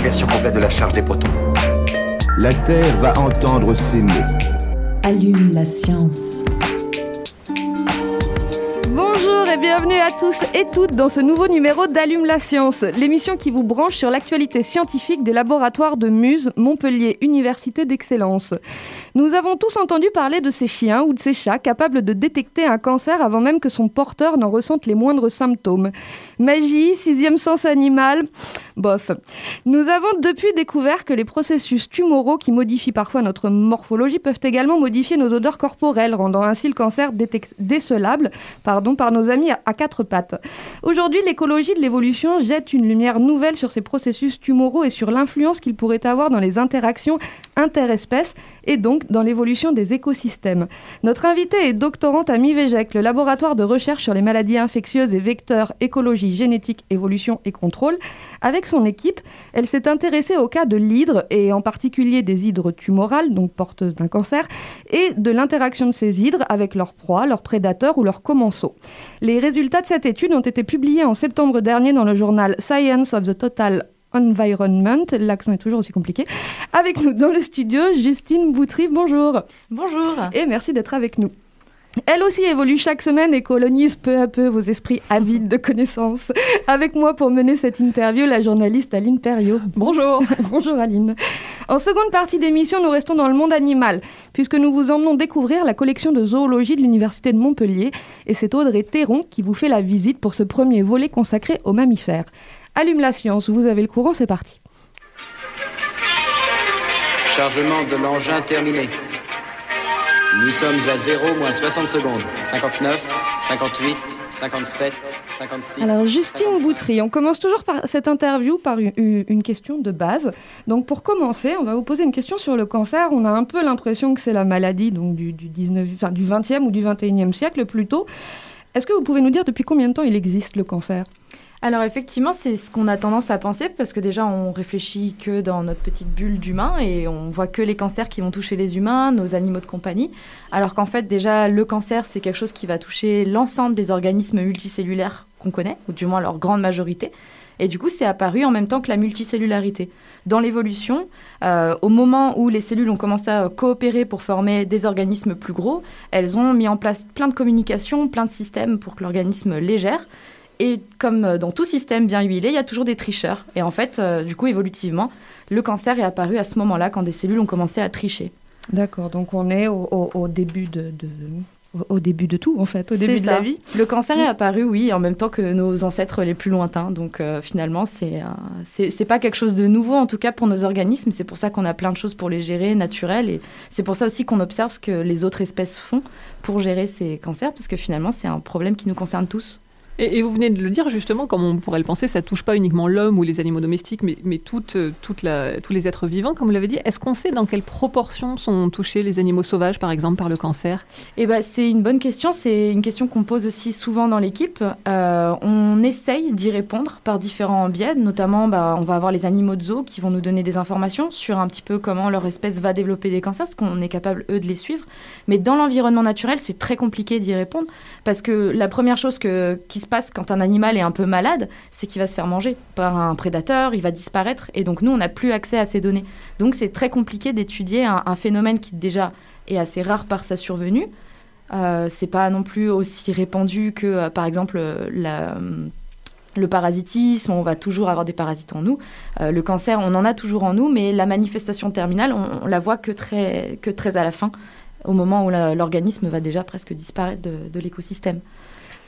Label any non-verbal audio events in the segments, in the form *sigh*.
Inversion complète de la charge des protons. La Terre va entendre ces mots. Allume la science. Bonjour et bienvenue à tous et toutes dans ce nouveau numéro d'Allume la science, l'émission qui vous branche sur l'actualité scientifique des laboratoires de Muse, Montpellier Université d'Excellence. Nous avons tous entendu parler de ces chiens ou de ces chats capables de détecter un cancer avant même que son porteur n'en ressente les moindres symptômes. Magie, sixième sens animal, Nous avons depuis découvert que les processus tumoraux qui modifient parfois notre morphologie peuvent également modifier nos odeurs corporelles, rendant ainsi le cancer décelable pardon, par nos amis à, à quatre pattes. Aujourd'hui, l'écologie de l'évolution jette une lumière nouvelle sur ces processus tumoraux et sur l'influence qu'ils pourraient avoir dans les interactions interespèces et donc dans l'évolution des écosystèmes. Notre invitée est doctorante à MIVEGEC, le laboratoire de recherche sur les maladies infectieuses et vecteurs, écologie, génétique, évolution et contrôle. Avec son équipe, elle s'est intéressée au cas de l'hydre et en particulier des hydres tumorales, donc porteuses d'un cancer, et de l'interaction de ces hydres avec leurs proies, leurs prédateurs ou leurs commensaux. Les résultats de cette étude ont été publiés en septembre dernier dans le journal Science of the Total Environment, l'accent est toujours aussi compliqué. Avec nous dans le studio, Justine Boutry, bonjour. Bonjour. Et merci d'être avec nous. Elle aussi évolue chaque semaine et colonise peu à peu vos esprits avides de connaissances. Avec moi pour mener cette interview, la journaliste Aline Perriot. Bonjour. *laughs* Bonjour Aline. En seconde partie d'émission, nous restons dans le monde animal, puisque nous vous emmenons découvrir la collection de zoologie de l'Université de Montpellier. Et c'est Audrey Théron qui vous fait la visite pour ce premier volet consacré aux mammifères. Allume la science, vous avez le courant, c'est parti. Chargement de l'engin terminé. Nous sommes à 0 moins 60 secondes. 59, 58, 57, 56. Alors Justine 55. Boutry, on commence toujours par cette interview par une, une question de base. Donc pour commencer, on va vous poser une question sur le cancer. On a un peu l'impression que c'est la maladie donc du, du, 19, enfin, du 20e ou du 21e siècle plutôt. Est-ce que vous pouvez nous dire depuis combien de temps il existe le cancer? Alors effectivement, c'est ce qu'on a tendance à penser parce que déjà on réfléchit que dans notre petite bulle d'humains et on voit que les cancers qui vont toucher les humains, nos animaux de compagnie, alors qu'en fait déjà le cancer c'est quelque chose qui va toucher l'ensemble des organismes multicellulaires qu'on connaît, ou du moins leur grande majorité. Et du coup, c'est apparu en même temps que la multicellularité. Dans l'évolution, euh, au moment où les cellules ont commencé à coopérer pour former des organismes plus gros, elles ont mis en place plein de communications, plein de systèmes pour que l'organisme les gère. Et comme euh, dans tout système bien huilé, il y a toujours des tricheurs. Et en fait, euh, du coup, évolutivement, le cancer est apparu à ce moment-là, quand des cellules ont commencé à tricher. D'accord, donc on est au, au- au début de, de- au, au début de tout en fait, au début de la vie. Le cancer est apparu, oui, en même temps que nos ancêtres les plus lointains. Donc euh, finalement, c'est euh, pas quelque chose de nouveau, en tout cas pour nos organismes. C'est pour ça qu'on a plein de choses pour les gérer, naturelles. Et c'est pour ça aussi qu'on observe ce que les autres espèces font pour gérer ces cancers, parce que finalement, c'est un problème qui nous concerne tous. Et, vous venez de le dire justement, comme on pourrait le penser, ça touche pas uniquement l'homme ou les animaux domestiques, mais, mais euh, toute la- tous les êtres vivants, comme vous l'avez dit. Est-ce qu'on sait dans quelle proportion sont touchés les animaux sauvages, par exemple, par le cancer? Eh ben, c'est une bonne question. C'est une question qu'on pose aussi souvent dans l'équipe. Euh, on essaye d'y répondre par différents biais. Notamment, bah, on va avoir les animaux de zoo qui vont nous donner des informations sur un petit peu comment leur espèce va développer des cancers, parce qu'on est capable, eux, de les suivre. Mais dans l'environnement naturel, c'est très compliqué d'y répondre, parce que la première chose que, qui se passe quand un animal est un peu malade, c'est qu'il va se faire manger par un prédateur, il va disparaître, et donc nous, on n'a plus accès à ces données. Donc c'est très compliqué d'étudier un, phénomène qui déjà est assez rare par sa survenue. Euh, c'est pas non plus aussi répandu que, euh, par exemple, euh, euh, le parasitisme. On va toujours avoir des parasites en nous. Euh, le cancer, on en a toujours en nous, mais la manifestation terminale, on, on la voit que très, à la fin, au moment où l'organisme va déjà presque disparaître de l'écosystème.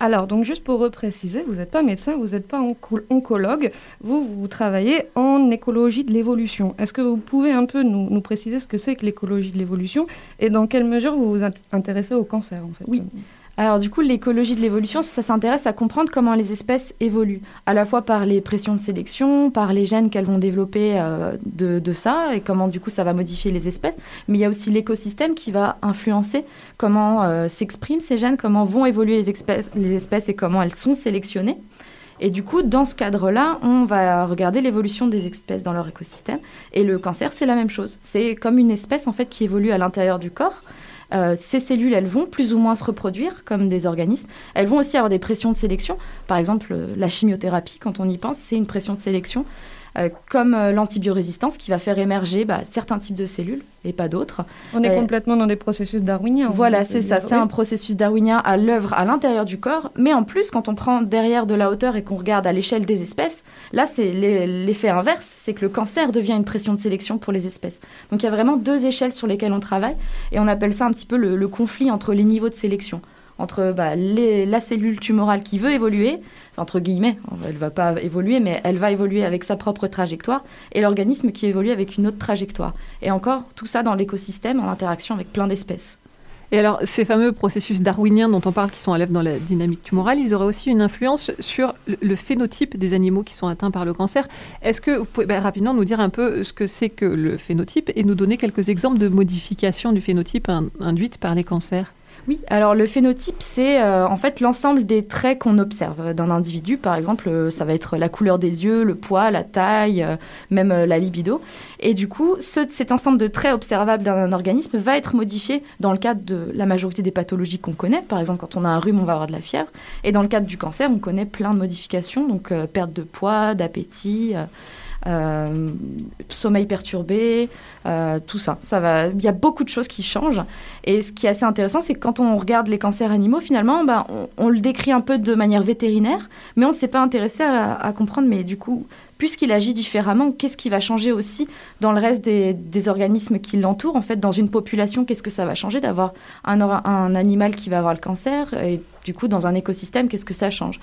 Alors, donc juste pour repréciser, vous n'êtes pas médecin, vous n'êtes pas onco- oncologue, vous, vous travaillez en écologie de l'évolution. Est-ce que vous pouvez un peu nous, nous préciser ce que c'est que l'écologie de l'évolution et dans quelle mesure vous vous int- intéressez au cancer en fait? Alors du coup, l'écologie de l'évolution, ça s'intéresse à comprendre comment les espèces évoluent, à la fois par les pressions de sélection, par les gènes qu'elles vont développer euh, de, ça, et comment du coup ça va modifier les espèces. Mais il y a aussi l'écosystème qui va influencer comment euh, s'expriment ces gènes, comment vont évoluer les espèces, les espèces et comment elles sont sélectionnées. Et du coup, dans ce cadre-là, on va regarder l'évolution des espèces dans leur écosystème. Et le cancer, c'est la même chose. C'est comme une espèce en fait qui évolue à l'intérieur du corps. Euh, ces cellules, elles vont plus ou moins se reproduire comme des organismes. Elles vont aussi avoir des pressions de sélection. Par exemple, euh, la chimiothérapie, quand on y pense, c'est une pression de sélection. Euh, comme euh, l'antibiorésistance qui va faire émerger bah, certains types de cellules et pas d'autres. On est euh, complètement dans des processus darwiniens. Voilà, c'est ça. C'est un processus darwinien à l'œuvre à l'intérieur du corps. Mais en plus, quand on prend derrière de la hauteur et qu'on regarde à l'échelle des espèces, là, c'est l'effet inverse. C'est que le cancer devient une pression de sélection pour les espèces. Donc il y a vraiment deux échelles sur lesquelles on travaille. Et on appelle ça un petit peu le, le conflit entre les niveaux de sélection entre bah, la cellule tumorale qui veut évoluer, entre guillemets, elle va pas évoluer, mais elle va évoluer avec sa propre trajectoire, et l'organisme qui évolue avec une autre trajectoire. Et encore, tout ça dans l'écosystème en interaction avec plein d'espèces. Et alors, ces fameux processus darwiniens dont on parle, qui sont à l'œuvre dans la dynamique tumorale, ils auraient aussi une influence sur le phénotype des animaux qui sont atteints par le cancer. Est-ce que vous pouvez ben, rapidement nous dire un peu ce que c'est que le phénotype et nous donner quelques exemples de modifications du phénotype induites par les cancers? Oui, alors le phénotype, c'est euh, en fait l'ensemble des traits qu'on observe d'un individu. Par exemple, euh, ça va être la couleur des yeux, le poids, la taille, euh, même la libido. Et du coup, cet ensemble de traits observables d'un organisme va être modifié dans le cadre de la majorité des pathologies qu'on connaît. Par exemple, quand on a un rhume, on va avoir de la fièvre. Et dans le cadre du cancer, on connaît plein de modifications, donc perte de poids, d'appétit. Euh, sommeil perturbé, euh, tout ça. ça va, il y a beaucoup de choses qui changent. Et ce qui est assez intéressant, c'est que quand on regarde les cancers animaux, finalement, ben, on, le décrit un peu de manière vétérinaire, mais on ne s'est pas intéressé à, comprendre, mais du coup, puisqu'il agit différemment, qu'est-ce qui va changer aussi dans le reste des, organismes qui l'entourent En fait, dans une population, qu'est-ce que ça va changer d'avoir un animal qui va avoir le cancer Et du coup, dans un écosystème, qu'est-ce que ça change?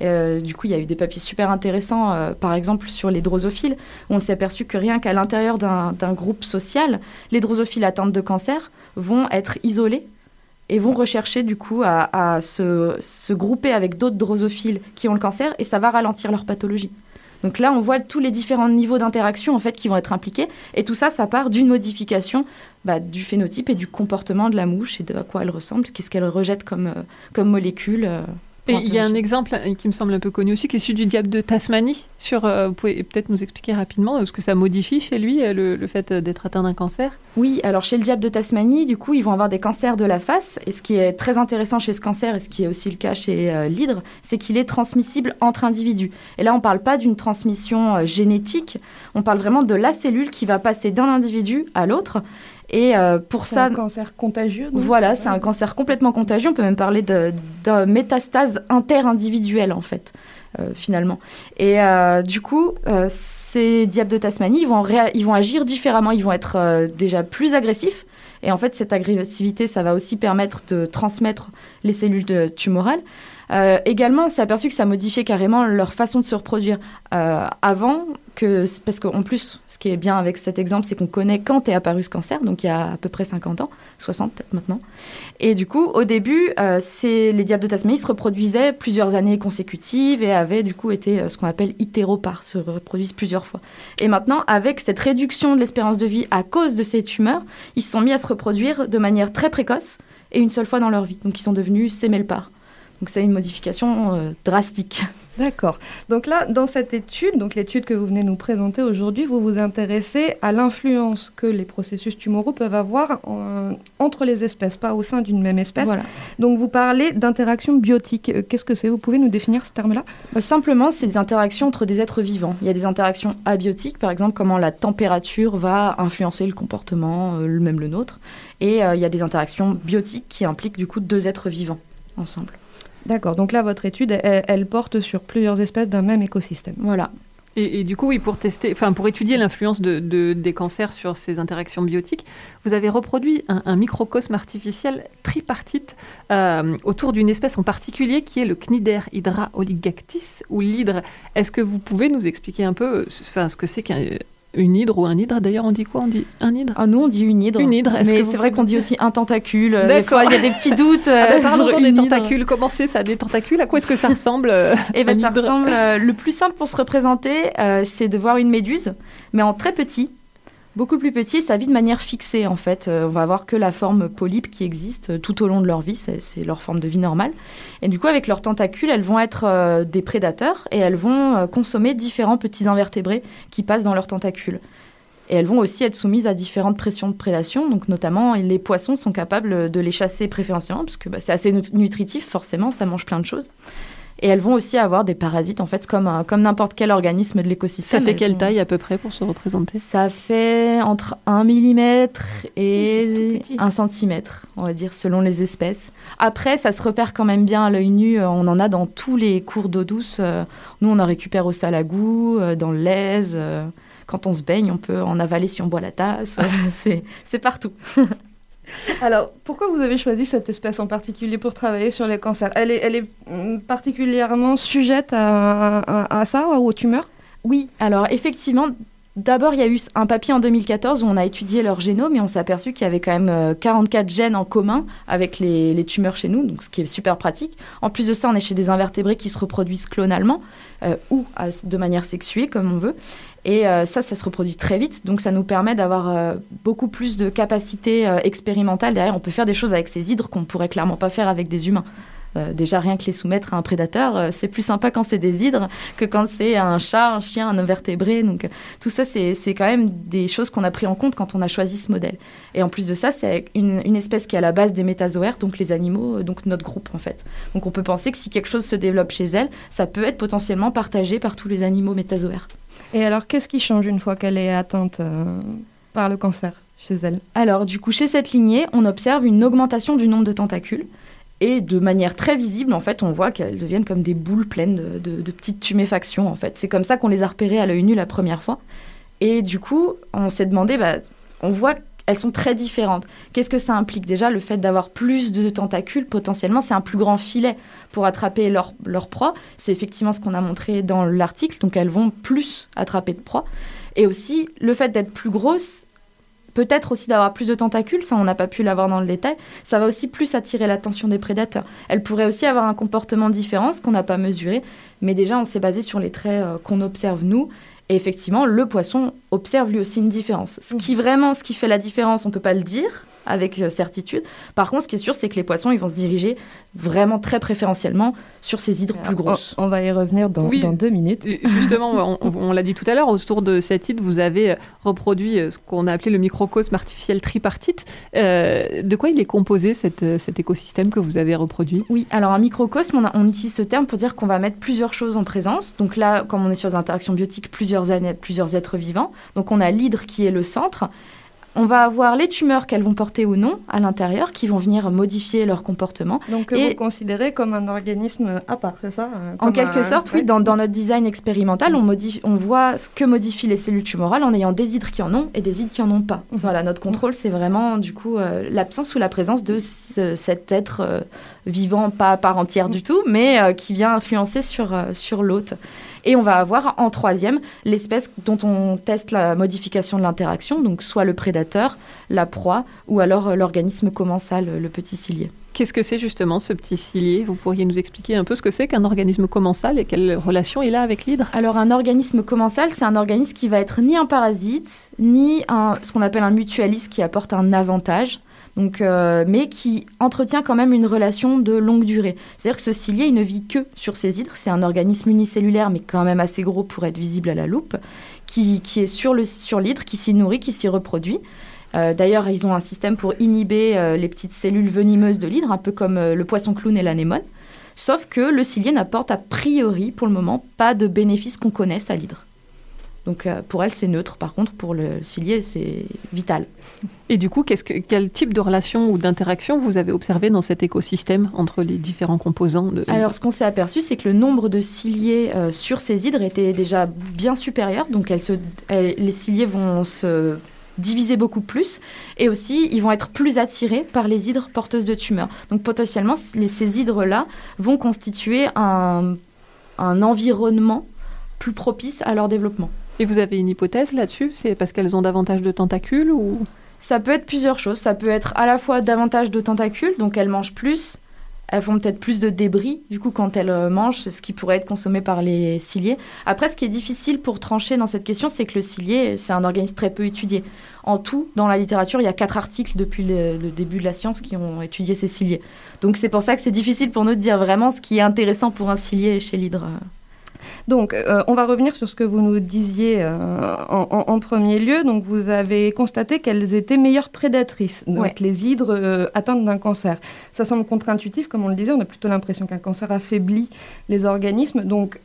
Euh, du coup, il y a eu des papiers super intéressants, euh, par exemple sur les drosophiles, où on s'est aperçu que rien qu'à l'intérieur d'un groupe social, les drosophiles atteintes de cancer vont être isolés et vont rechercher du coup à, se, grouper avec d'autres drosophiles qui ont le cancer et ça va ralentir leur pathologie. Donc là, on voit tous les différents niveaux d'interaction en fait qui vont être impliqués et tout ça, ça part d'une modification bah, du phénotype et du comportement de la mouche et de à quoi elle ressemble, qu'est-ce qu'elle rejette comme, euh, comme molécule. Et il y a un exemple euh, qui me semble un peu connu aussi, qui est celui du diable de Tasmanie. Sur, euh, vous pouvez peut-être nous expliquer rapidement euh, ce que ça modifie chez lui, le, fait d'être atteint d'un cancer Oui, alors chez le diable de Tasmanie, du coup, ils vont avoir des cancers de la face. Et ce qui est très intéressant chez ce cancer, et ce qui est aussi le cas chez l'hydre, c'est qu'il est transmissible entre individus. Et là, on ne parle pas d'une transmission génétique, on parle vraiment de la cellule qui va passer d'un individu à l'autre. Et euh, pour ça, un cancer contagieux. Voilà, c'est un cancer complètement contagieux. On peut même parler de, métastase interindividuelle en fait. Euh, finalement. Et euh, du coup, ces diables de Tasmanie, ils vont, ils vont agir différemment. Ils vont être déjà plus agressifs. Et en fait, cette agressivité, ça va aussi permettre de transmettre les cellules tumorales. Également, on s'est aperçu que ça modifiait carrément leur façon de se reproduire. avant, que, parce qu'en plus, ce qui est bien avec cet exemple, c'est qu'on connaît quand est apparu ce cancer, donc il y a à peu près 50 ans, 60 peut-être maintenant. Et du coup, au début, euh, les diables de Tasmanie se reproduisaient plusieurs années consécutives et avaient du coup été euh, ce qu'on appelle itéropars, se reproduisent plusieurs fois. Et maintenant, avec cette réduction de l'espérance de vie à cause de ces tumeurs, ils se sont mis à se reproduire de manière très précoce et une seule fois dans leur vie. Donc ils sont devenus sémelpars. Donc c'est une modification euh, drastique. D'accord. Donc là, dans cette étude, donc l'étude que vous venez nous présenter aujourd'hui, vous vous intéressez à l'influence que les processus tumoraux peuvent avoir entre les espèces, pas au sein d'une même espèce. Voilà. Donc vous parlez d'interaction biotique. Euh, qu'est-ce que c'est? Vous pouvez nous définir ce terme-là? Bah, Simplement, c'est des interactions entre des êtres vivants. Il y a des interactions abiotiques, par exemple, comment la température va influencer le comportement, euh, même le nôtre. Et euh, il y a des interactions biotiques qui impliquent du coup deux êtres vivants ensemble. D'accord. Donc là, votre étude, elle, porte sur plusieurs espèces d'un même écosystème. Voilà. Et, du coup, oui, pour tester, enfin pour étudier l'influence de, des cancers sur ces interactions biotiques, vous avez reproduit un, microcosme artificiel tripartite euh, autour d'une espèce en particulier qui est le Cnider hydra oligactis ou l'hydre. Est-ce que vous pouvez nous expliquer un peu, enfin, ce que c'est qu'un Une hydre ou un hydre D'ailleurs, on dit quoi? On dit un hydre? Ah, Nous, on dit une hydre. Une hydre. Mais c'est vrai qu'on dit aussi un tentacule. Fois, il y a des petits doutes. *laughs* Ah ben, parlons des tentacules. Comment c'est ça, des tentacules? À quoi est-ce que ça ressemble Eh ben, ça ressemble. le plus simple pour se représenter, c'est de voir une méduse, mais en très petit beaucoup plus petits, ça vit de manière fixée en fait. Euh, on va avoir que la forme polype qui existe euh, tout au long de leur vie, c'est leur forme de vie normale. Et du coup, avec leurs tentacules, elles vont être euh, des prédateurs et elles vont consommer différents petits invertébrés qui passent dans leurs tentacules. Et elles vont aussi être soumises à différentes pressions de prédation. Donc, notamment, les poissons sont capables de les chasser préférentiellement, parce que bah, c'est assez nutritif, forcément, ça mange plein de choses. Et elles vont aussi avoir des parasites, en fait, comme, comme n'importe quel organisme de l'écosystème. Ça fait quelle taille à peu près pour se représenter? Ça fait entre 1 mm et 1 cm, on va dire, selon les espèces. Après, ça se repère quand même bien à l'œil nu. On en a dans tous les cours d'eau douce. Nous, on en récupère au salagou, dans le lèse. Quand on se baigne, on peut en avaler si on boit la tasse. *laughs* c'est partout. *laughs* Alors, pourquoi vous avez choisi cette espèce en particulier pour travailler sur les cancers? Elle est, elle est mm, particulièrement sujette à, ça, aux tumeurs? Oui, alors effectivement, D'abord, il y a eu un papier en 2014 où on a étudié leur génome et on s'est aperçu qu'il y avait quand même 44 euh, gènes en commun avec les, tumeurs chez nous, donc ce qui est super pratique. En plus de ça, on est chez des invertébrés qui se reproduisent clonalement euh, ou de manière sexuée, comme on veut. Et euh, ça, ça se reproduit très vite. Donc, ça nous permet d'avoir euh, beaucoup plus de capacités euh, expérimentales. Derrière, on peut faire des choses avec ces hydres qu'on ne pourrait clairement pas faire avec des humains. déjà, rien que les soumettre à un prédateur, c'est plus sympa quand c'est des hydres que quand c'est un chat, un chien, un invertébré. Donc, tout ça, c'est quand même des choses qu'on a pris en compte quand on a choisi ce modèle. Et en plus de ça, c'est une, une, espèce qui est à la base des métazoaires, donc les animaux, donc notre groupe, en fait. Donc, on peut penser que si quelque chose se développe chez elle, ça peut être potentiellement partagé par tous les animaux métazoaires. Et alors, qu'est-ce qui change une fois qu'elle est atteinte euh, par le cancer chez elle? Alors, du coup, chez cette lignée, on observe une augmentation du nombre de tentacules. Et de manière très visible, en fait, on voit qu'elles deviennent comme des boules pleines de, petites tuméfactions, en fait. C'est comme ça qu'on les a repérées à l'œil nu la première fois. Et du coup, on s'est demandé, bah, on voit elles sont très différentes. Qu'est-ce que ça implique? Déjà, le fait d'avoir plus de tentacules, potentiellement, c'est un plus grand filet pour attraper leur, leur proie. C'est effectivement ce qu'on a montré dans l'article, donc elles vont plus attraper de proie. Et aussi, le fait d'être plus grosses, peut-être aussi d'avoir plus de tentacules, ça on n'a pas pu l'avoir dans le détail, ça va aussi plus attirer l'attention des prédateurs. Elles pourraient aussi avoir un comportement différent, ce qu'on n'a pas mesuré, mais déjà on s'est basé sur les traits euh, qu'on observe nous et effectivement, le poisson observe lui aussi une différence. Ce qui vraiment, ce qui fait la différence, on ne peut pas le dire avec euh, certitude. Par contre, ce qui est sûr, c'est que les poissons, ils vont se diriger vraiment très préférentiellement sur ces hydres plus grosses. On, va y revenir dans, dans deux minutes. Justement, on, l'a dit tout à l'heure, autour de cette hydre, vous avez euh, reproduit euh, ce qu'on a appelé le microcosme artificiel tripartite. de quoi il est composé cet écosystème que vous avez reproduit? Oui, alors un microcosme, on, on, utilise ce terme pour dire qu'on va mettre plusieurs choses en présence. Donc là, comme on est sur des interactions biotiques, plusieurs, plusieurs êtres vivants. Donc on a l'hydre qui est le centre on va avoir les tumeurs qu'elles vont porter ou non à l'intérieur qui vont venir modifier leur comportement. Donc et vous considérez comme un organisme à part, c'est ça euh, En quelque sorte, oui. Dans, notre design expérimental, on, on voit ce que modifient les cellules tumorales en ayant des hydres qui en ont et des hydres qui en ont pas. Mhm. Voilà, notre contrôle, c'est vraiment du coup euh, l'absence ou la présence de cet être euh, vivant, pas à part entière du tout, mais qui vient influencer sur, sur l'hôte. Et on va avoir en troisième l'espèce dont on teste la modification de l'interaction, donc soit le prédateur, la proie, ou alors euh, l'organisme commensal, le petit cilié. Qu'est-ce que c'est justement ce petit cilié Vous pourriez nous expliquer un peu ce que c'est qu'un organisme commensal et quelle relation il a avec l'hydre? Alors un organisme commensal, c'est un organisme qui va être ni un parasite, ni un, ce qu'on appelle un mutualiste qui apporte un avantage donc, euh, mais qui entretient quand même une relation de longue durée. C'est-à-dire que ce cilié, il ne vit que sur ses hydres. C'est un organisme unicellulaire, mais quand même assez gros pour être visible à la loupe, qui, est sur l'hydre, qui s'y nourrit, qui s'y reproduit. Euh, d'ailleurs, ils ont un système pour inhiber euh, les petites cellules venimeuses de l'hydre, un peu comme le poisson clown et l'anémone. Sauf que le cilié n'apporte a priori, pour le moment, pas de bénéfices qu'on connaisse à l'hydre. Donc euh, pour elle, c'est neutre. Par contre, pour le cilié, c'est vital. *laughs* Et du coup, que, quel type de relation ou d'interaction vous avez observé dans cet écosystème entre les différents composants de... Alors, ce qu'on s'est aperçu, c'est que le nombre de ciliés euh, sur ces hydres était déjà bien supérieur. Donc, les ciliés vont se diviser beaucoup plus et aussi ils vont être plus attirés par les hydres porteuses de tumeurs. Donc potentiellement ces hydres-là vont constituer un environnement plus propice à leur développement. Et vous avez une hypothèse là-dessus? C'est parce qu'elles ont davantage de tentacules ou? Ça peut être plusieurs choses. Ça peut être à la fois davantage de tentacules, donc elles mangent plus, elles font peut-être plus de débris, du coup, quand elles euh, mangent, ce qui pourrait être consommé par les ciliés. Après, ce qui est difficile pour trancher dans cette question, c'est que le cilié, c'est un organisme très peu étudié. En tout, dans la littérature, il y a quatre articles depuis le, début de la science qui ont étudié ces ciliés. Donc c'est pour ça que c'est difficile pour nous de dire vraiment ce qui est intéressant pour un cilié chez l'hydre. Donc, euh, on va revenir sur ce que vous nous disiez euh, en, premier lieu. Donc, vous avez constaté qu'elles étaient meilleures prédatrices, donc Ouais. les hydres euh, atteintes d'un cancer. Ça semble contre-intuitif, comme on le disait. On a plutôt l'impression qu'un cancer affaiblit les organismes. Donc,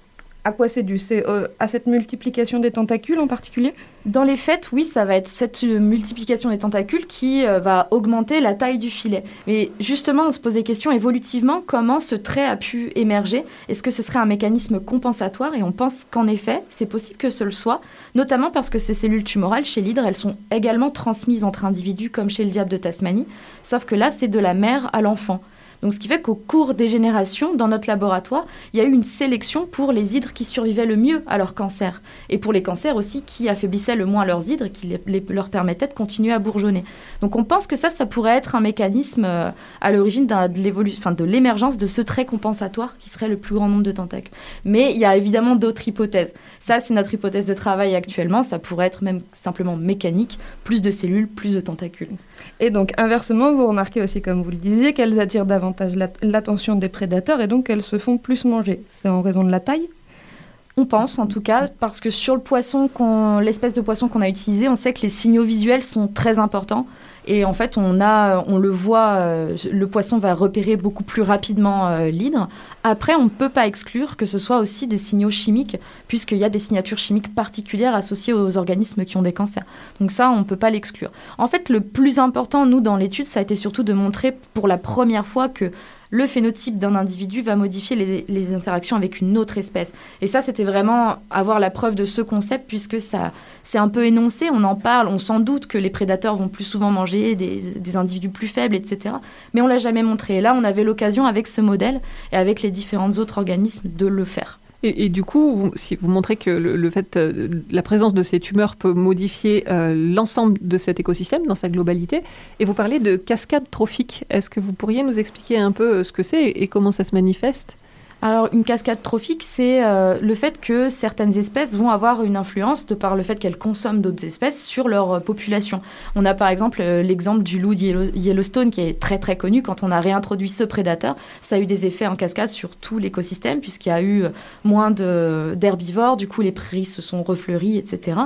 à quoi c'est dû? C'est euh, à cette multiplication des tentacules en particulier? Dans les faits, oui, ça va être cette euh, multiplication des tentacules qui euh, va augmenter la taille du filet. Mais justement, on se pose des questions évolutivement, comment ce trait a pu émerger? Est-ce que ce serait un mécanisme compensatoire? Et on pense qu'en effet, c'est possible que ce le soit, notamment parce que ces cellules tumorales chez l'hydre, elles sont également transmises entre individus comme chez le diable de Tasmanie, sauf que là, c'est de la mère à l'enfant. Donc, ce qui fait qu'au cours des générations, dans notre laboratoire, il y a eu une sélection pour les hydres qui survivaient le mieux à leur cancer et pour les cancers aussi qui affaiblissaient le moins leurs hydres et qui leur permettaient de continuer à bourgeonner. Donc on pense que ça, ça pourrait être un mécanisme euh, à l'origine de l'émergence de ce trait compensatoire qui serait le plus grand nombre de tentacules. Mais il y a évidemment d'autres hypothèses. Ça, c'est notre hypothèse de travail actuellement. Ça pourrait être même simplement mécanique, plus de cellules, plus de tentacules. Et donc, inversement, vous remarquez aussi, comme vous le disiez, qu'elles attirent davantage l'at- l'attention des prédateurs et donc qu'elles se font plus manger. C'est en raison de la taille? On pense en tout cas, parce que sur le poisson, l'espèce de poisson qu'on a utilisé, on sait que les signaux visuels sont très importants. Et en fait, on, a, on le voit, euh, le poisson va repérer beaucoup plus rapidement euh, l'hydre. Après, on ne peut pas exclure que ce soit aussi des signaux chimiques, puisqu'il y a des signatures chimiques particulières associées aux organismes qui ont des cancers. Donc ça, on ne peut pas l'exclure. En fait, le plus important, nous, dans l'étude, ça a été surtout de montrer pour la première fois que le phénotype d'un individu va modifier les, interactions avec une autre espèce. Et ça, c'était vraiment avoir la preuve de ce concept, puisque ça, c'est un peu énoncé, on en parle, on s'en doute que les prédateurs vont plus souvent manger des, des individus plus faibles, etc. Mais on l'a jamais montré. Et là, on avait l'occasion, avec ce modèle et avec les différents autres organismes, de le faire. Et, du coup, vous, si vous montrez que le, fait, euh, la présence de ces tumeurs peut modifier euh, l'ensemble de cet écosystème dans sa globalité, et vous parlez de cascade trophique. Est-ce que vous pourriez nous expliquer un peu euh, ce que c'est et comment ça se manifeste? Alors, une cascade trophique, c'est euh, le fait que certaines espèces vont avoir une influence de par le fait qu'elles consomment d'autres espèces sur leur euh, population. On a par exemple euh, l'exemple du loup de Yellow- Yellowstone qui est très très connu. Quand on a réintroduit ce prédateur, ça a eu des effets en cascade sur tout l'écosystème puisqu'il y a eu moins d'herbivores, du coup les prairies se sont refleuries, etc.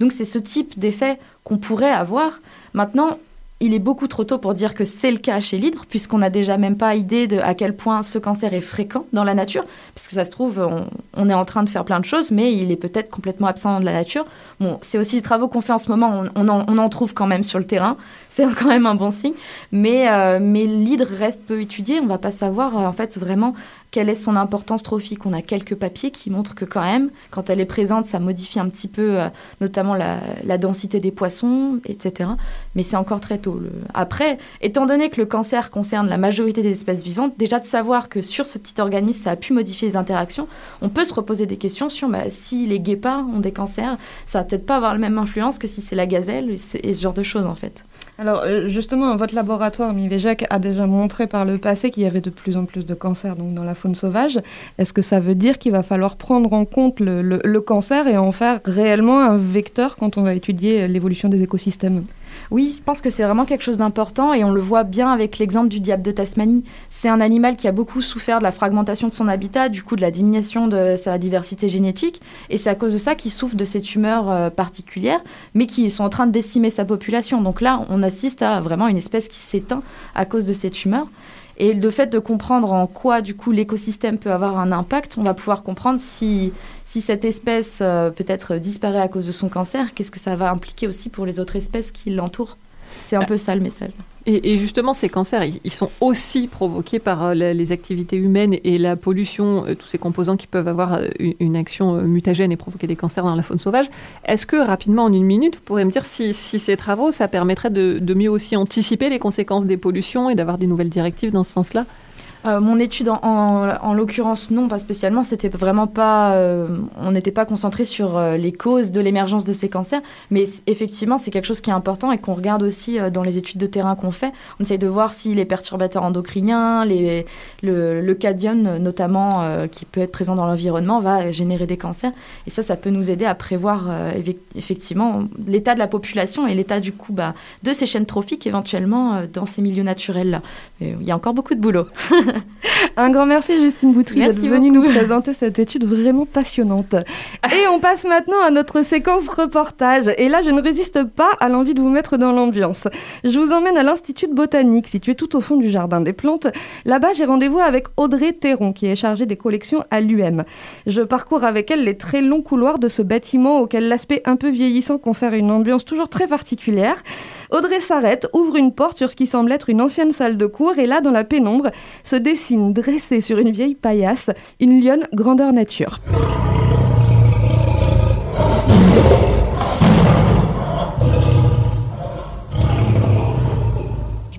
Donc c'est ce type d'effet qu'on pourrait avoir. Maintenant, il est beaucoup trop tôt pour dire que c'est le cas chez l'hydre, puisqu'on n'a déjà même pas idée de à quel point ce cancer est fréquent dans la nature, parce que ça se trouve, on, est en train de faire plein de choses, mais il est peut-être complètement absent de la nature. Bon, c'est aussi des travaux qu'on fait en ce moment, on, en, trouve quand même sur le terrain, *laughs* c'est quand même un bon signe, mais, euh, mais l'hydre reste peu étudié, on va pas savoir euh, en fait vraiment quelle est son importance trophique. On a quelques papiers qui montrent que quand même, quand elle est présente, ça modifie un petit peu, euh, notamment la, densité des poissons, etc. Mais c'est encore très tôt. Le- Après, étant donné que le cancer concerne la majorité des espèces vivantes, déjà de savoir que sur ce petit organisme, ça a pu modifier les interactions, on peut se reposer des questions sur bah, si les guépards ont des cancers, ça va peut-être pas avoir la même influence que si c'est la gazelle et, et ce genre de choses en fait. Alors euh, justement, votre laboratoire Mivejec a déjà montré par le passé qu'il y avait de plus en plus de cancers donc dans la faune sauvage. Est-ce que ça veut dire qu'il va falloir prendre en compte le, le- le cancer et en faire réellement un vecteur quand on va étudier l'évolution des écosystèmes? Oui, je pense que c'est vraiment quelque chose d'important et on le voit bien avec l'exemple du diable de Tasmanie. C'est un animal qui a beaucoup souffert de la fragmentation de son habitat, du coup de la diminution de sa diversité génétique et c'est à cause de ça qu'il souffre de ces tumeurs euh, particulières mais qui sont en train de décimer sa population. Donc là, on assiste à vraiment une espèce qui s'éteint à cause de ces tumeurs. Et le fait de comprendre en quoi, du coup, l'écosystème peut avoir un impact, on va pouvoir comprendre si, si cette espèce euh, peut-être disparaît à cause de son cancer, qu'est-ce que ça va impliquer aussi pour les autres espèces qui l'entourent. C'est un peu ça le message. Et, justement, ces cancers, ils, sont aussi provoqués par euh, les activités humaines et la pollution, euh, tous ces composants qui peuvent avoir euh, une, action mutagène et provoquer des cancers dans la faune sauvage. Est-ce que rapidement, en une minute, vous pourrez me dire si, ces travaux, ça permettrait de, de mieux aussi anticiper les conséquences des pollutions et d'avoir des nouvelles directives dans ce sens-là? Euh, Mon étude, en, en, en l'occurrence, non, pas spécialement. C'était vraiment pas. euh, on n'était pas concentré sur euh, les causes de l'émergence de ces cancers, mais effectivement, c'est quelque chose qui est important et qu'on regarde aussi dans les études de terrain qu'on fait. On essaye de voir si les perturbateurs endocriniens, les, le, le cadium notamment, qui peut être présent dans l'environnement, va générer des cancers. Et ça, ça peut nous aider à prévoir effectivement l'état de la population et l'état du coup bah, de ces chaînes trophiques éventuellement dans ces milieux naturels-là. Il y a encore beaucoup de boulot. *laughs* *laughs* Un grand merci Justine Boutry d'être venue nous présenter cette étude vraiment passionnante. Et on passe maintenant à notre séquence reportage. Et là, je ne résiste pas à l'envie de vous mettre dans l'ambiance. Je vous emmène à l'Institut de botanique, situé tout au fond du Jardin des Plantes. Là-bas, j'ai rendez-vous avec Audrey Théron, qui est chargée des collections à l'UM. Je parcours avec elle les très longs couloirs de ce bâtiment auquel l'aspect un peu vieillissant confère une ambiance toujours très particulière. Audrey s'arrête, ouvre une porte sur ce qui semble être une ancienne salle de cours et là, dans la pénombre, se dessine dressée sur une vieille paillasse une lionne grandeur nature.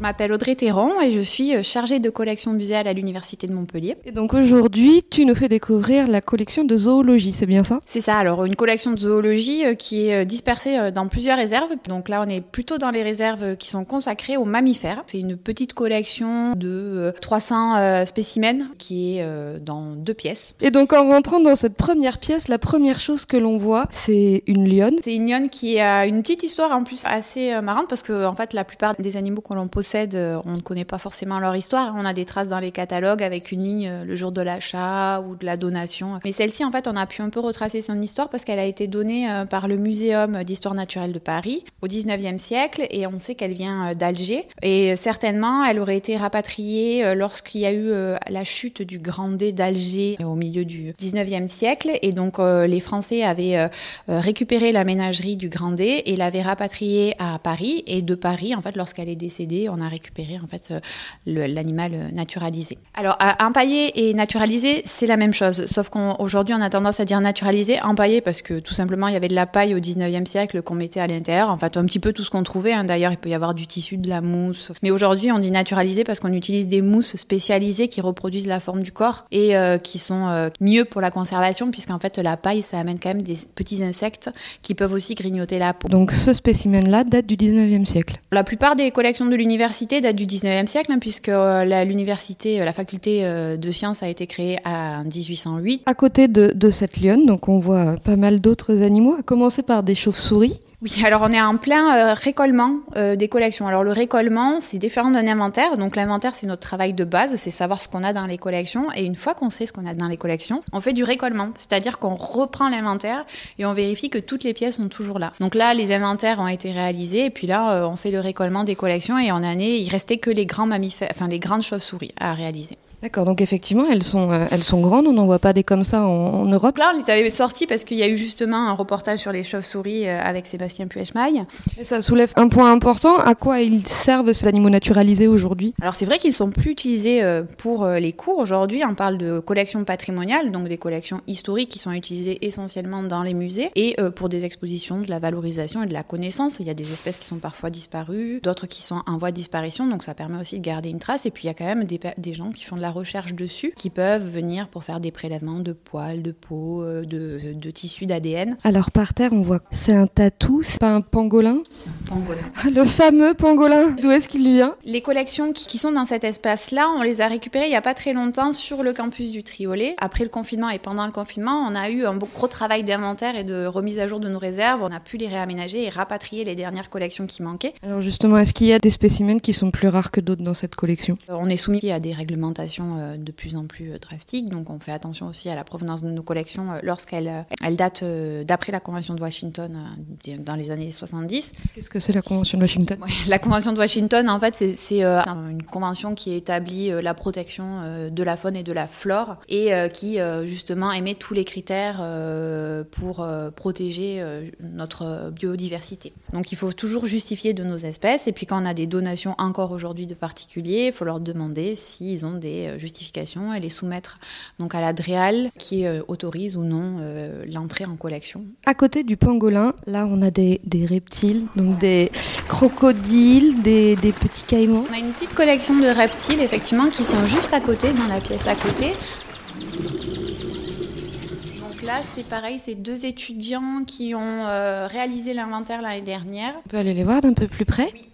M'appelle Audrey Théron et je suis euh, chargée de collection muséale à l'Université de Montpellier. Et donc aujourd'hui, tu nous fais découvrir la collection de zoologie, c'est bien ça? C'est ça, alors une collection de zoologie euh, qui est euh, dispersée dans plusieurs réserves. Donc là, on est plutôt dans les réserves qui sont consacrées aux mammifères. C'est une petite collection de euh, 300 euh, spécimens qui est dans deux pièces. Et donc en rentrant dans cette première pièce, la première chose que l'on voit, c'est une lionne. C'est une lionne qui a une petite histoire en plus assez marrante parce que en fait la plupart des animaux que l'on possède, euh, on ne connaît pas forcément leur histoire. On a des traces dans les catalogues avec une ligne euh, le jour de l'achat ou de la donation. Mais celle-ci en fait on a pu un peu retracer son histoire parce qu'elle a été donnée euh, par le Muséum d'histoire naturelle de Paris au 19e siècle et on sait qu'elle vient d'Alger et certainement elle aurait été rapatriée lorsqu'il y a eu la chute du Grand d'Alger au milieu du 19e siècle et donc les Français avaient récupéré la ménagerie du Grand et l'avaient rapatriée à Paris et de Paris en fait lorsqu'elle est décédée on a récupéré en fait euh, l'animal euh, naturalisé. Alors empaillé et naturalisé c'est la même chose sauf qu'aujourd'hui on, a tendance à dire naturalisé, empaillé parce que tout simplement il y avait de la paille au 19e siècle qu'on mettait à l'intérieur, en fait un petit peu tout ce qu'on trouvait hein. d'ailleurs il peut y avoir du tissu, de la mousse. Mais aujourd'hui on dit naturalisé parce qu'on utilise des mousses spécialisées qui reproduisent la forme du corps et euh, qui sont euh, mieux pour la conservation puisqu'en fait la paille ça amène quand même des petits insectes qui peuvent aussi grignoter la peau. Donc ce spécimen-là date du 19e siècle. La plupart des collections de l'université datent du 19e siècle, hein, puisque euh, l'université, euh, la faculté euh, de sciences a été créée en 1808. À côté de, de cette lionne, donc on voit pas mal d'autres animaux, à commencer par des chauves-souris. Oui, alors on est en plein euh, récollement des collections. Alors le récollement, c'est différent d'un inventaire. Donc l'inventaire, c'est notre travail de base, c'est savoir ce qu'on a dans les collections. Et une fois qu'on sait ce qu'on a dans les collections, on fait du récollement, c'est-à-dire qu'on reprend l'inventaire et on vérifie que toutes les pièces sont toujours là. Donc là, les inventaires ont été réalisés et puis là, on fait le récollement des collections et en il restait que les grands mammifères, enfin les grandes chauves-souris à réaliser. D'accord, donc effectivement, elles sont, euh, elles sont grandes, on n'en voit pas des comme ça en, en Europe. Là, on les avait parce qu'il y a eu justement un reportage sur les chauves-souris euh, avec Sébastien Puechmaille. Et ça soulève un point important, à quoi ils servent ces animaux naturalisés aujourd'hui? Alors c'est vrai qu'ils sont plus utilisés euh, pour les cours aujourd'hui. On parle de collections patrimoniales, donc des collections historiques qui sont utilisées essentiellement dans les musées et pour des expositions, de la valorisation et de la connaissance. Il y a des espèces qui sont parfois disparues, d'autres qui sont en voie de disparition, donc ça permet aussi de garder une trace. Et puis il y a quand même des, des gens qui font de la recherche dessus, qui peuvent venir pour faire des prélèvements de poils, de peau, euh, de, de tissus, d'ADN. Alors par terre, on voit c'est un tatou, c'est pas un pangolin C'est un pangolin. Le fameux pangolin D'où est-ce qu'il vient? Les collections qui, qui sont dans cet espace-là, on les a récupérées il n'y a pas très longtemps sur le campus du Triolet. Après le confinement et pendant le confinement, on a eu un gros travail d'inventaire et de remise à jour de nos réserves. On a pu les réaménager et rapatrier les dernières collections qui manquaient. Alors justement, est-ce qu'il y a des spécimens qui sont plus rares que d'autres dans cette collection? Euh, On est soumis à des réglementations euh, de plus en plus euh, drastiques, donc on fait attention aussi à la provenance de nos collections euh, lorsqu'elles elles datent d'après la Convention de Washington dans les années 70. Qu'est-ce que c'est la Convention de Washington? Ouais, La Convention de Washington, en fait, c'est- une convention qui établit la protection de la faune et de la flore et qui, justement, émet tous les critères pour protéger notre biodiversité. Donc, il faut toujours justifier de nos espèces. Et puis, quand on a des donations encore aujourd'hui de particuliers, il faut leur demander s'ils ont des des justifications et les soumettre donc à la DREAL qui autorise ou non l'entrée en collection. À côté du pangolin, là on a des, des reptiles, donc des crocodiles, des, des petits caïmans. On a une petite collection de reptiles effectivement qui sont juste à côté, dans la pièce à côté. Donc là, c'est pareil, c'est deux étudiants qui ont euh, réalisé l'inventaire l'année dernière. On peut aller les voir d'un peu plus près? Oui,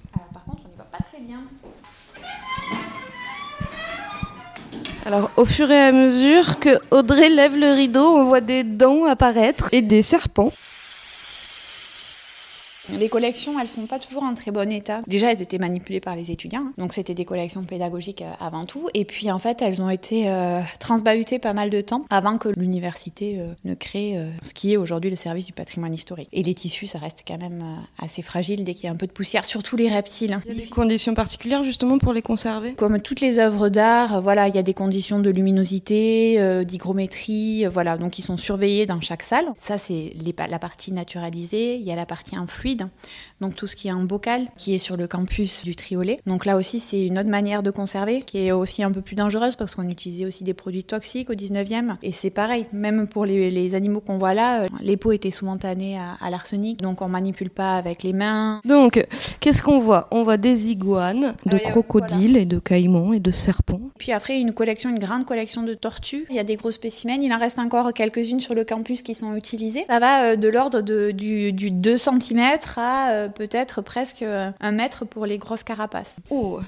Alors, au fur et à mesure que Audrey lève le rideau, on voit des dents apparaître et des serpents. Les collections, elles sont pas toujours en très bon état. Déjà, elles étaient manipulées par les étudiants, donc c'était des collections pédagogiques euh, avant tout. Et puis en fait, elles ont été euh, transbahutées pas mal de temps avant que l'université euh, ne crée euh, ce qui est aujourd'hui le service du patrimoine historique. Et les tissus, ça reste quand même assez fragile dès qu'il y a un peu de poussière, surtout les reptiles. Il y a des conditions particulières justement pour les conserver? Comme toutes les œuvres d'art, voilà, il y a des conditions de luminosité, d'hygrométrie, voilà, donc ils sont surveillés dans chaque salle. Ça, c'est la partie naturalisée. Il y a la partie en fluide, Merci donc tout ce qui est en bocal, qui est sur le campus du Triolet. Donc là aussi, c'est une autre manière de conserver, qui est aussi un peu plus dangereuse parce qu'on utilisait aussi des produits toxiques au 19e. Et c'est pareil, même pour les, les animaux qu'on voit là, euh, les peaux étaient souvent tannées à, à l'arsenic, donc on manipule pas avec les mains. Donc, qu'est-ce qu'on voit? On voit des iguanes, de crocodiles et de caïmans et de serpents. Puis après, une collection, une grande collection de tortues. Il y a des gros spécimens. Il en reste encore quelques-unes sur le campus qui sont utilisées. Ça va euh, de l'ordre de- du, du 2 cm à euh, peut-être presque euh, un mètre pour les grosses carapaces. Oh,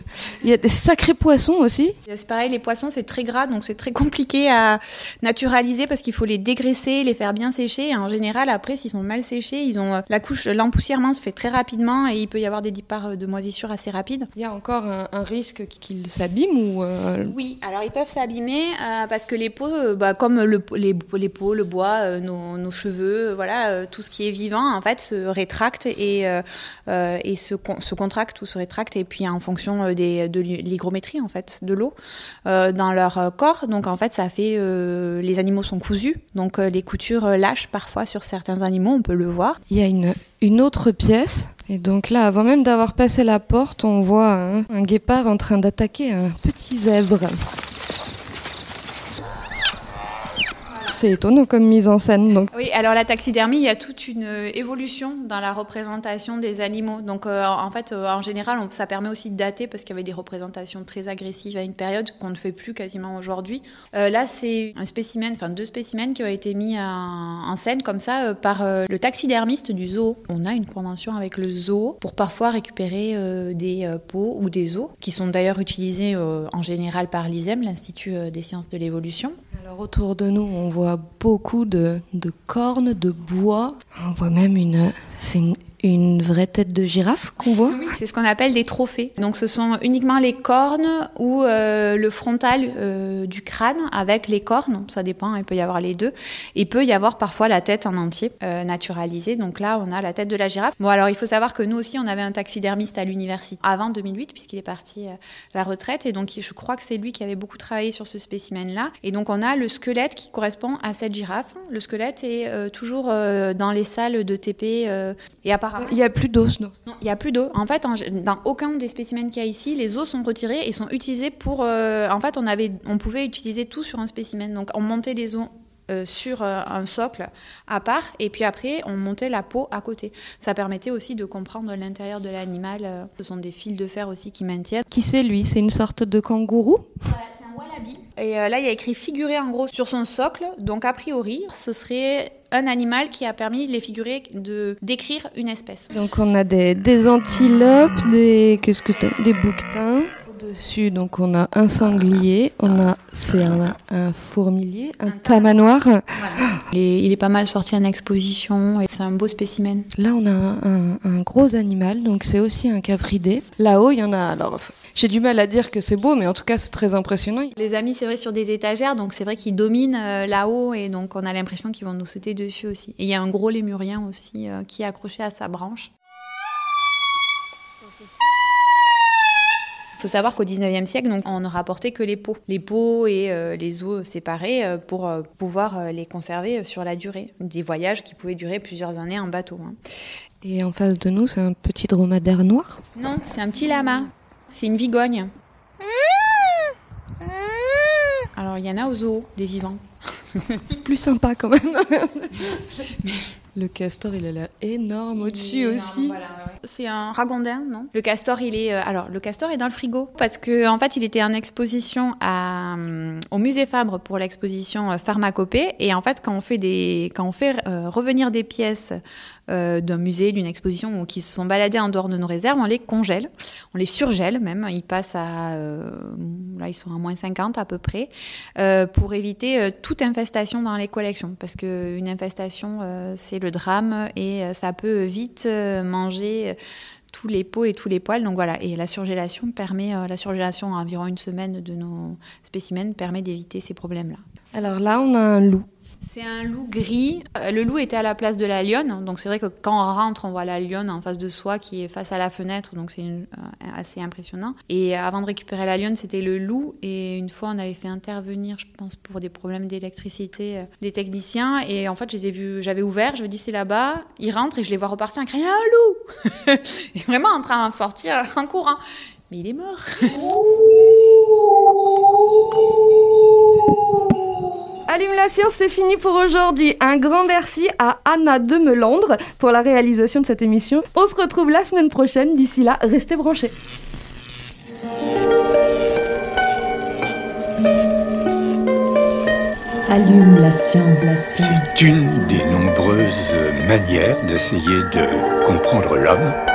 il y a des sacrés poissons aussi. C'est pareil, les poissons, c'est très gras, donc c'est très compliqué à naturaliser parce qu'il faut les dégraisser, les faire bien sécher. Et en général, après, s'ils sont mal séchés, ils ont euh, la couche, l'empoussièrement se fait très rapidement et il peut y avoir des départs de moisissure assez rapides. Il y a encore un, un risque qu'ils s'abîment ou euh, Oui, alors ils peuvent s'abîmer euh, parce que les peaux, euh, bah, comme le, les, les peaux, le bois, euh, nos, nos cheveux, euh, voilà, euh, tout ce qui est vivant, en fait, se rétracte et, euh, et se, con- se contracte ou se rétracte. Et puis en fonction euh, des, de l'hygrométrie, en fait, de l'eau euh, dans leur corps. Donc en fait, ça fait. les animaux sont cousus, donc les coutures lâchent parfois sur certains animaux, on peut le voir. il y a une, une autre pièce. Et donc là, avant même d'avoir passé la porte, on voit un, un guépard en train d'attaquer un petit zèbre. C'est étonnant comme mise en scène. Donc, Oui, alors la taxidermie, il y a toute une euh, évolution dans la représentation des animaux. Donc euh, en fait, euh, en général, on- ça permet aussi de dater parce qu'il y avait des représentations très agressives à une période qu'on ne fait plus quasiment aujourd'hui. Euh, là, c'est un spécimen, enfin deux spécimens qui ont été mis en, en scène comme ça par le taxidermiste du zoo. On a une convention avec le zoo pour parfois récupérer des peaux ou des os qui sont d'ailleurs utilisés en général par l'ISEM, l'Institut des sciences de l'évolution. alors autour de nous, on voit beaucoup de, de cornes, de bois. On voit même une, c'est une, une vraie tête de girafe qu'on voit. C'est ce qu'on appelle des trophées. Donc ce sont uniquement les cornes ou euh, le frontal euh, du crâne avec les cornes, ça dépend, il peut y avoir les deux. Il peut y avoir parfois la tête en entier euh, naturalisée. Donc là, on a la tête de la girafe. Bon, alors il faut savoir que nous aussi, on avait un taxidermiste à l'université avant 2008 puisqu'il est parti à la retraite et donc je crois que c'est lui qui avait beaucoup travaillé sur ce spécimen-là. Et donc on a le squelette qui correspond à cette girafe. Le squelette est toujours dans les salles de TP et apparemment Il n'y a plus d'os. non. non, il n'y a plus d'eau. En fait, en dans aucun des spécimens qu'il y a ici, les os sont retirés et sont utilisés pour. euh, en fait, on, avait, on pouvait utiliser tout sur un spécimen. Donc, on montait les os. euh, sur euh, un socle à part et puis après on montait la peau à côté. Ça permettait aussi de comprendre l'intérieur de l'animal. euh, Ce sont des fils de fer aussi qui maintiennent. Qui c'est lui? C'est une sorte de kangourou? Voilà, c'est un wallaby. Et euh, là, il y a écrit figuré en gros sur son socle. Donc, a priori, ce serait un animal qui a permis les figurés de décrire une espèce. Donc on a des, des antilopes, des qu'est-ce que Des bouquetins. Au-dessus, donc on a un sanglier, on a c'est un, un fourmilier, un tamanoir. Il est, il est pas mal sorti en exposition et c'est un beau spécimen. Là, on a un, un- un gros animal, donc c'est aussi un capridé. Là-haut, il y en a. Alors, j'ai du mal à dire que c'est beau, mais en tout cas, c'est très impressionnant. Les amis, c'est vrai, sur des étagères, donc c'est vrai qu'ils dominent euh, là-haut et donc on a l'impression qu'ils vont nous sauter dessus aussi. Et il y a un gros lémurien aussi euh, qui est accroché à sa branche. Il faut savoir qu'au 19e siècle, donc, on ne rapportait que les peaux. Les peaux et euh, les os séparés euh, pour euh, pouvoir les conserver sur la durée. Des voyages qui pouvaient durer plusieurs années en bateau. hein. Et en face de nous, c'est un petit dromadaire noir? Non, c'est un petit lama. C'est une vigogne. Alors, il y en a aux zoos, des vivants. *laughs* C'est plus sympa quand même. *laughs* Le castor, il a l'air énorme au-dessus aussi. C'est un ragondin, non? Le castor, il est euh, alors le castor est dans le frigo. Parce que en fait, il était en exposition à, euh, au musée Fabre pour l'exposition euh, Pharmacopée. Et en fait, quand on fait des quand on fait revenir des pièces euh, d'un musée, d'une exposition ou qui se sont baladées en dehors de nos réserves, on les congèle, on les surgèle même, ils passent à euh, là ils sont à moins 50 à peu près euh, pour éviter toute infestation dans les collections. Parce que une infestation c'est le drame et ça peut vite manger tous les peaux et tous les poils. Donc voilà, et la surgélation permet, euh, la surgélation à environ une semaine de nos spécimens permet d'éviter ces problèmes-là. Alors là, on a un loup. C'est un loup gris. Euh, Le loup était à la place de la lionne, donc c'est vrai que quand on rentre, on voit la lionne en face de soi qui est face à la fenêtre, donc c'est euh, assez impressionnant. Et avant de récupérer la lionne, c'était le loup. Et une fois, on avait fait intervenir, je pense, pour des problèmes d'électricité, euh, des techniciens. Et en fait, j'avais ouvert, je me dis c'est là-bas. Ils rentrent et je les vois repartir en criant un loup *laughs* Et vraiment en train de sortir en courant. Mais il est mort. *laughs* Allume la science, c'est fini pour aujourd'hui. Un grand merci à Anna de Melandre pour la réalisation de cette émission. On se retrouve la semaine prochaine. D'ici là, restez branchés. Allume la science. La science. C'est une des nombreuses manières d'essayer de comprendre l'homme.